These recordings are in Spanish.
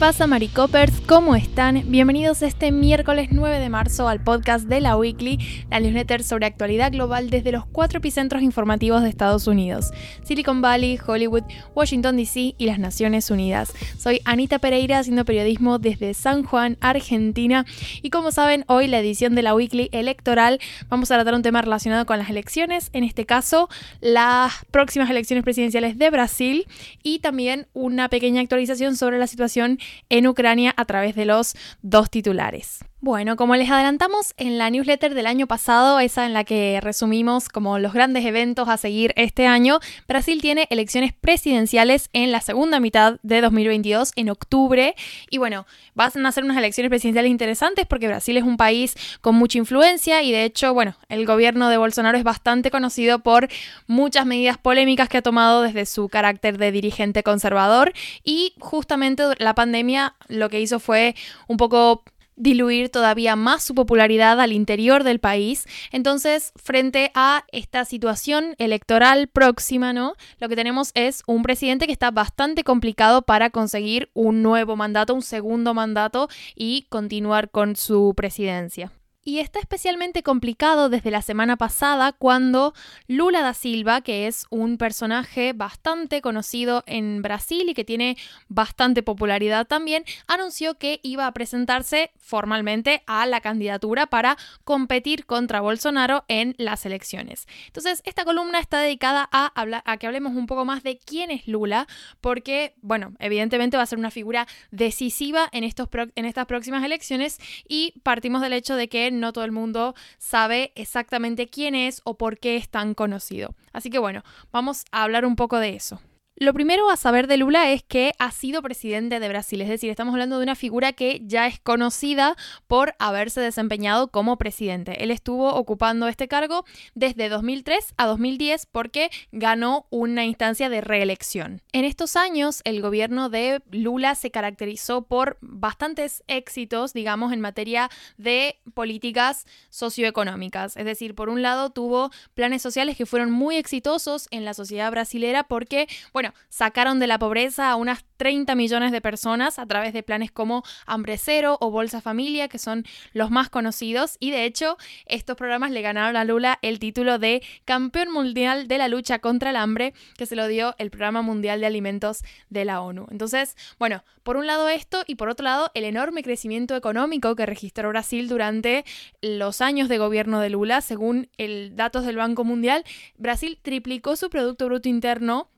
pasa, Maricopers? ¿Cómo están? Bienvenidos este miércoles 9 de marzo al podcast de la Weekly, la newsletter sobre actualidad global desde los cuatro epicentros informativos de Estados Unidos: Silicon Valley, Hollywood, Washington DC y las Naciones Unidas. Soy Anita Pereira, haciendo periodismo desde San Juan, Argentina. Y como saben, hoy la edición de la Weekly electoral vamos a tratar un tema relacionado con las elecciones, en este caso, las próximas elecciones presidenciales de Brasil y también una pequeña actualización sobre la situación en Ucrania a través de los dos titulares. Bueno, como les adelantamos en la newsletter del año pasado, esa en la que resumimos como los grandes eventos a seguir este año, Brasil tiene elecciones presidenciales en la segunda mitad de 2022, en octubre. Y bueno, van a ser unas elecciones presidenciales interesantes porque Brasil es un país con mucha influencia y de hecho, bueno, el gobierno de Bolsonaro es bastante conocido por muchas medidas polémicas que ha tomado desde su carácter de dirigente conservador y justamente la pandemia lo que hizo fue un poco diluir todavía más su popularidad al interior del país. Entonces, frente a esta situación electoral próxima, ¿no? Lo que tenemos es un presidente que está bastante complicado para conseguir un nuevo mandato, un segundo mandato y continuar con su presidencia. Y está especialmente complicado desde la semana pasada cuando Lula da Silva, que es un personaje bastante conocido en Brasil y que tiene bastante popularidad también, anunció que iba a presentarse formalmente a la candidatura para competir contra Bolsonaro en las elecciones. Entonces, esta columna está dedicada a, a que hablemos un poco más de quién es Lula, porque, bueno, evidentemente va a ser una figura decisiva en, estos en estas próximas elecciones y partimos del hecho de que no todo el mundo sabe exactamente quién es o por qué es tan conocido. Así que bueno, vamos a hablar un poco de eso. Lo primero a saber de Lula es que ha sido presidente de Brasil, es decir, estamos hablando de una figura que ya es conocida por haberse desempeñado como presidente. Él estuvo ocupando este cargo desde 2003 a 2010 porque ganó una instancia de reelección. En estos años, el gobierno de Lula se caracterizó por bastantes éxitos, digamos, en materia de políticas socioeconómicas. Es decir, por un lado tuvo planes sociales que fueron muy exitosos en la sociedad brasilera porque, bueno, sacaron de la pobreza a unas 30 millones de personas a través de planes como Hambre Cero o Bolsa Familia, que son los más conocidos. Y de hecho, estos programas le ganaron a Lula el título de Campeón Mundial de la Lucha contra el Hambre, que se lo dio el Programa Mundial de Alimentos de la ONU. Entonces, bueno, por un lado esto y por otro lado el enorme crecimiento económico que registró Brasil durante los años de gobierno de Lula. Según el datos del Banco Mundial, Brasil triplicó su Producto Bruto Interno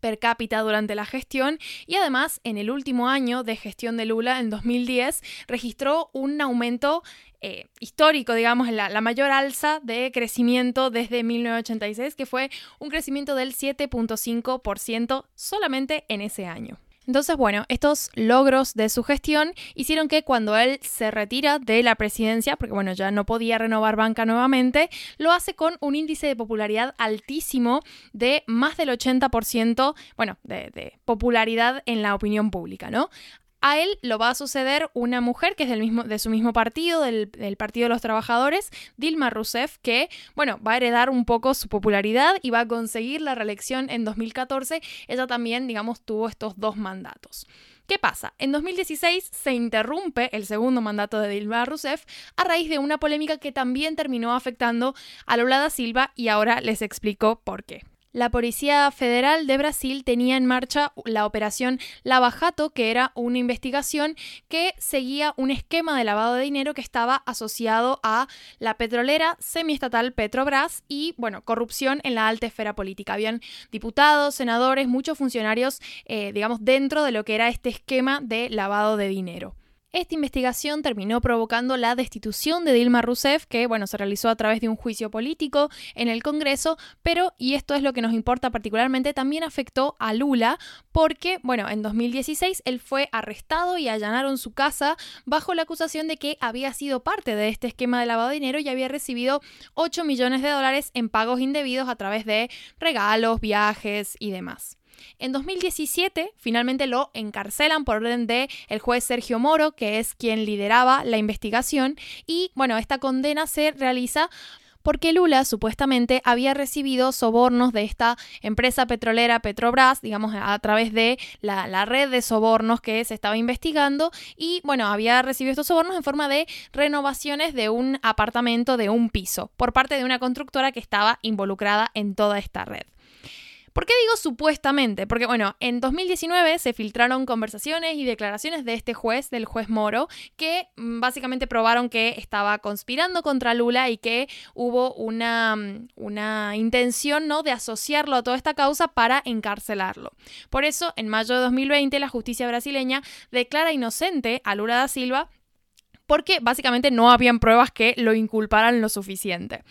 per cápita durante la gestión y además en el último año de gestión de Lula, en 2010, registró un aumento eh, histórico, digamos, la, la, mayor alza de crecimiento desde 1986, que fue un crecimiento del 7.5% solamente en ese año. Entonces, bueno, estos logros de su gestión hicieron que cuando él se retira de la presidencia, porque bueno, ya no podía renovar banca nuevamente, lo hace con un índice de popularidad altísimo de más del 80%, bueno, de, de popularidad en la opinión pública, ¿no? A él lo va a suceder una mujer que es del mismo, de su mismo partido, del, Partido de los Trabajadores, Dilma Rousseff, que, bueno, va a heredar un poco su popularidad y va a conseguir la reelección en 2014. Ella también, digamos, tuvo estos dos mandatos. ¿Qué pasa? En 2016 se interrumpe el segundo mandato de Dilma Rousseff a raíz de una polémica que también terminó afectando a Lula da Silva y ahora les explico por qué. La Policía Federal de Brasil tenía en marcha la operación Lava Jato, que era una investigación que seguía un esquema de lavado de dinero que estaba asociado a la petrolera semiestatal Petrobras y, bueno, corrupción en la alta esfera política. Habían diputados, senadores, muchos funcionarios, eh, digamos, dentro de lo que era este esquema de lavado de dinero. Esta investigación terminó provocando la destitución de Dilma Rousseff, que bueno, se realizó a través de un juicio político en el Congreso, pero, y esto es lo que nos importa particularmente, también afectó a Lula, porque, bueno, en 2016 él fue arrestado y allanaron su casa bajo la acusación de que había sido parte de este esquema de lavado de dinero y había recibido 8 millones de dólares en pagos indebidos a través de regalos, viajes y demás. En 2017, finalmente lo encarcelan por orden de el juez Sergio Moro, que es quien lideraba la investigación, y bueno, esta condena se realiza porque Lula supuestamente había recibido sobornos de esta empresa petrolera Petrobras, digamos, a través de la, red de sobornos que se estaba investigando y, bueno, había recibido estos sobornos en forma de renovaciones de un apartamento de un piso por parte de una constructora que estaba involucrada en toda esta red. ¿Por qué digo supuestamente? Porque bueno, en 2019 se filtraron conversaciones y declaraciones de este juez, del juez Moro, que mm, básicamente probaron que estaba conspirando contra Lula y que hubo una, mm, una intención ¿no? de asociarlo a toda esta causa para encarcelarlo. Por eso, en mayo de 2020, la justicia brasileña declara inocente a Lula da Silva porque básicamente no habían pruebas que lo inculparan lo suficiente.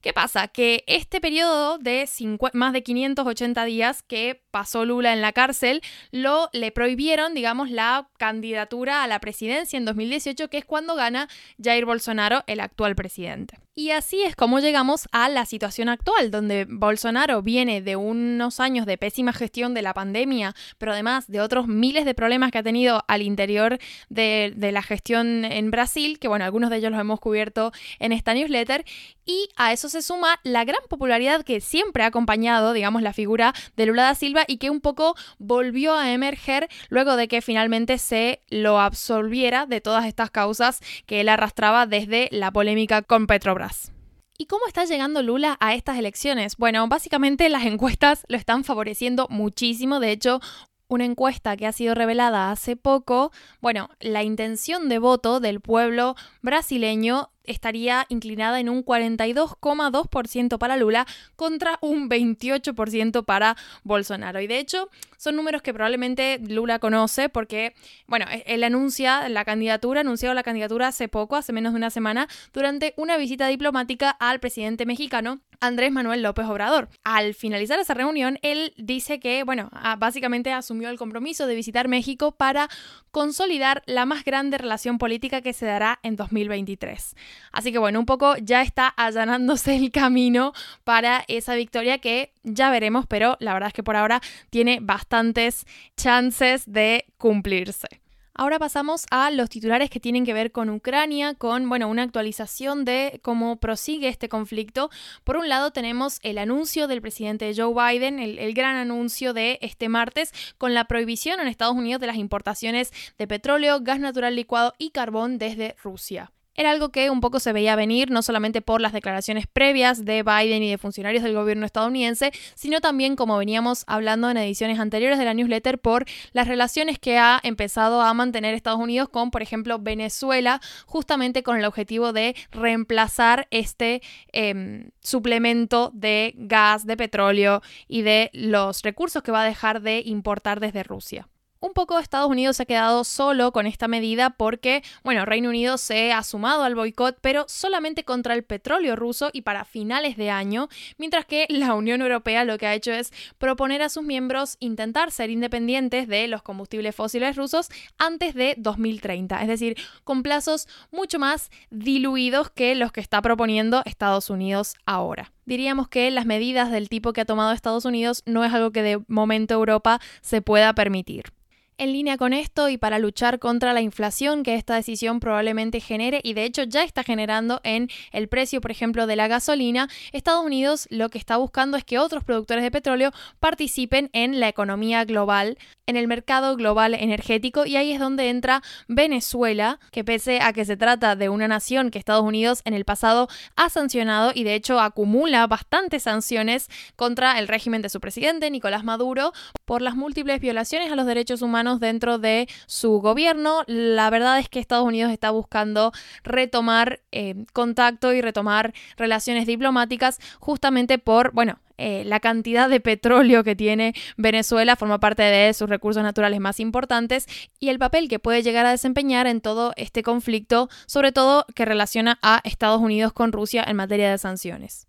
¿Qué pasa? Que este periodo de más de 580 días que pasó Lula en la cárcel, lo le prohibieron, digamos, la candidatura a la presidencia en 2018, que es cuando gana Jair Bolsonaro, el actual presidente. Y así es como llegamos a la situación actual, donde Bolsonaro viene de unos años de pésima gestión de la pandemia, pero además de otros miles de problemas que ha tenido al interior de, de la gestión en Brasil, que bueno, algunos de ellos los hemos cubierto en esta newsletter, y a eso se suma la gran popularidad que siempre ha acompañado, digamos, la figura de Lula da Silva y que un poco volvió a emerger luego de que finalmente se lo absolviera de todas estas causas que él arrastraba desde la polémica con Petrobras. ¿Y cómo está llegando Lula a estas elecciones? Bueno, básicamente las encuestas lo están favoreciendo muchísimo. De hecho, una encuesta que ha sido revelada hace poco, bueno, la intención de voto del pueblo brasileño estaría inclinada en un 42,2% para Lula contra un 28% para Bolsonaro. Y de hecho, son números que probablemente Lula conoce porque, bueno, e-, él anuncia la candidatura, anunciado la candidatura hace poco, hace menos de una semana, durante una visita diplomática al presidente mexicano Andrés Manuel López Obrador. Al finalizar esa reunión, él dice que, bueno, básicamente asumió el compromiso de visitar México para consolidar la más grande relación política que se dará en 2023. Así que bueno, un poco ya está allanándose el camino para esa victoria que ya veremos, pero la verdad es que por ahora tiene bastantes chances de cumplirse. Ahora pasamos a los titulares que tienen que ver con Ucrania, con bueno, una actualización de cómo prosigue este conflicto. Por un lado tenemos el anuncio del presidente Joe Biden, el, el, gran anuncio de este martes, con la prohibición en Estados Unidos de las importaciones de petróleo, gas natural licuado y carbón desde Rusia era algo que un poco se veía venir, no solamente por las declaraciones previas de Biden y de funcionarios del gobierno estadounidense, sino también, como veníamos hablando en ediciones anteriores de la newsletter, por las relaciones que ha empezado a mantener Estados Unidos con, por ejemplo, Venezuela, justamente con el objetivo de reemplazar este em, suplemento de gas, de petróleo y de los recursos que va a dejar de importar desde Rusia. Un poco Estados Unidos se ha quedado solo con esta medida porque, bueno, Reino Unido se ha sumado al boicot, pero solamente contra el petróleo ruso y para finales de año, mientras que la Unión Europea lo que ha hecho es proponer a sus miembros intentar ser independientes de los combustibles fósiles rusos antes de 2030, es decir, con plazos mucho más diluidos que los que está proponiendo Estados Unidos ahora diríamos que las medidas del tipo que ha tomado Estados Unidos no es algo que de momento Europa se pueda permitir. En línea con esto y para luchar contra la inflación que esta decisión probablemente genere y de hecho ya está generando en el precio, por ejemplo, de la gasolina, Estados Unidos lo que está buscando es que otros productores de petróleo participen en la economía global, en el mercado global energético y ahí es donde entra Venezuela, que pese a que se trata de una nación que Estados Unidos en el pasado ha sancionado y de hecho acumula bastantes sanciones contra el régimen de su presidente Nicolás Maduro por las múltiples violaciones a los derechos humanos dentro de su gobierno. La verdad es que Estados Unidos está buscando retomar eh, contacto y retomar relaciones diplomáticas justamente por, bueno, eh, la cantidad de petróleo que tiene Venezuela forma parte de sus recursos naturales más importantes y el papel que puede llegar a desempeñar en todo este conflicto, sobre todo que relaciona a Estados Unidos con Rusia en materia de sanciones.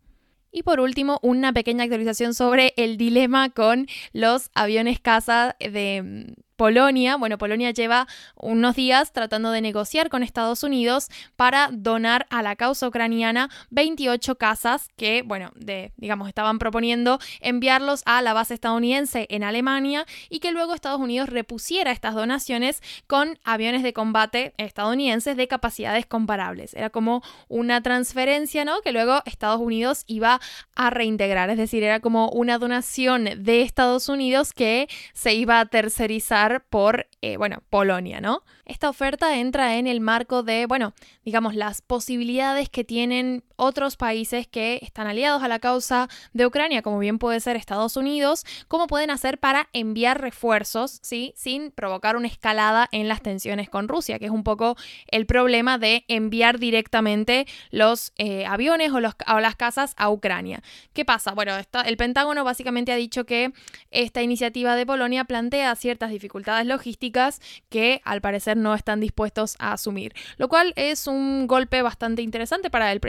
Y por último, una pequeña actualización sobre el dilema con los aviones caza de Polonia. Bueno, Polonia lleva unos días tratando de negociar con Estados Unidos para donar a la causa ucraniana 28 casas que, bueno, de, digamos, estaban proponiendo enviarlos a la base estadounidense en Alemania y que luego Estados Unidos repusiera estas donaciones con aviones de combate estadounidenses de capacidades comparables. Era como una transferencia, ¿no? Que luego Estados Unidos iba a reintegrar, es decir, era como una donación de Estados Unidos que se iba a tercerizar por, eh, bueno, Polonia, ¿no? Esta oferta entra en el marco de, bueno, digamos, las posibilidades que tienen otros países que están aliados a la causa de Ucrania, como bien puede ser Estados Unidos, cómo pueden hacer para enviar refuerzos, ¿sí? Sin provocar una escalada en las tensiones con Rusia, que es un poco el problema de enviar directamente los eh, aviones o, las casas a Ucrania. ¿Qué pasa? Bueno, el Pentágono básicamente ha dicho que esta iniciativa de Polonia plantea ciertas dificultades logísticas que al parecer no están dispuestos a asumir, lo cual es un golpe bastante interesante para el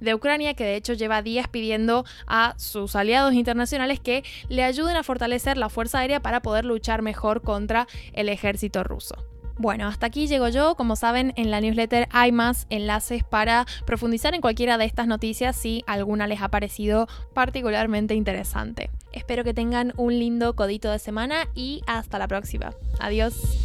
de Ucrania, que de hecho lleva días pidiendo a sus aliados internacionales que le ayuden a fortalecer la Fuerza Aérea para poder luchar mejor contra el ejército ruso. Bueno, hasta aquí llego yo. Como saben, en la newsletter hay más enlaces para profundizar en cualquiera de estas noticias si alguna les ha parecido particularmente interesante. Espero que tengan un lindo codito de semana y hasta la próxima. Adiós.